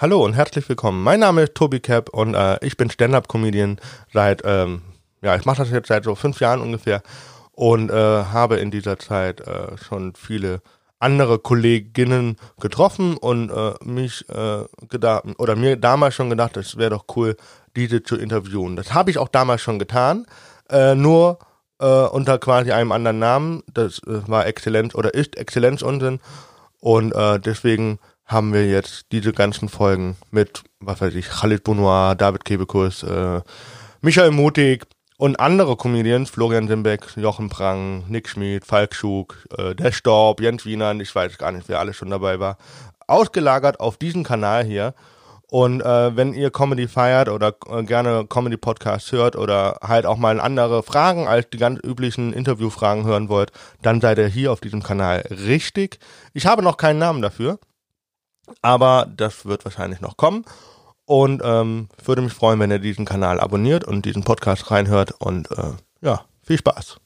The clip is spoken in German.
Hallo und herzlich willkommen. Mein Name ist Tobi Cap und äh, ich bin Stand-up-Comedian seit, ähm, ja, ich mache das jetzt seit so fünf Jahren ungefähr und äh, habe in dieser Zeit äh, schon viele andere Kolleginnen getroffen und äh, mich äh, gedacht oder mir damals schon gedacht, es wäre doch cool, diese zu interviewen. Das habe ich auch damals schon getan, äh, nur unter quasi einem anderen Namen. Das war Exzellenz oder ist Exzellenz Unsinn und deswegen haben wir jetzt diese ganzen Folgen mit, was weiß ich, Khalid Bonoir, David Kebekus, äh, Michael Mutig und andere Comedians, Florian Simbeck, Jochen Prang, Nick Schmid, Falk Schug, äh, Der Storb, Jens Wiener, ich weiß gar nicht, wer alles schon dabei war, ausgelagert auf diesen Kanal hier. Und äh, wenn ihr Comedy feiert oder äh, gerne Comedy-Podcasts hört oder halt auch mal andere Fragen als die ganz üblichen Interviewfragen hören wollt, dann seid ihr hier auf diesem Kanal richtig. Ich habe noch keinen Namen dafür. Aber das wird wahrscheinlich noch kommen. Und ähm, würde mich freuen, wenn ihr diesen Kanal abonniert und diesen Podcast reinhört. Und äh, ja, viel Spaß.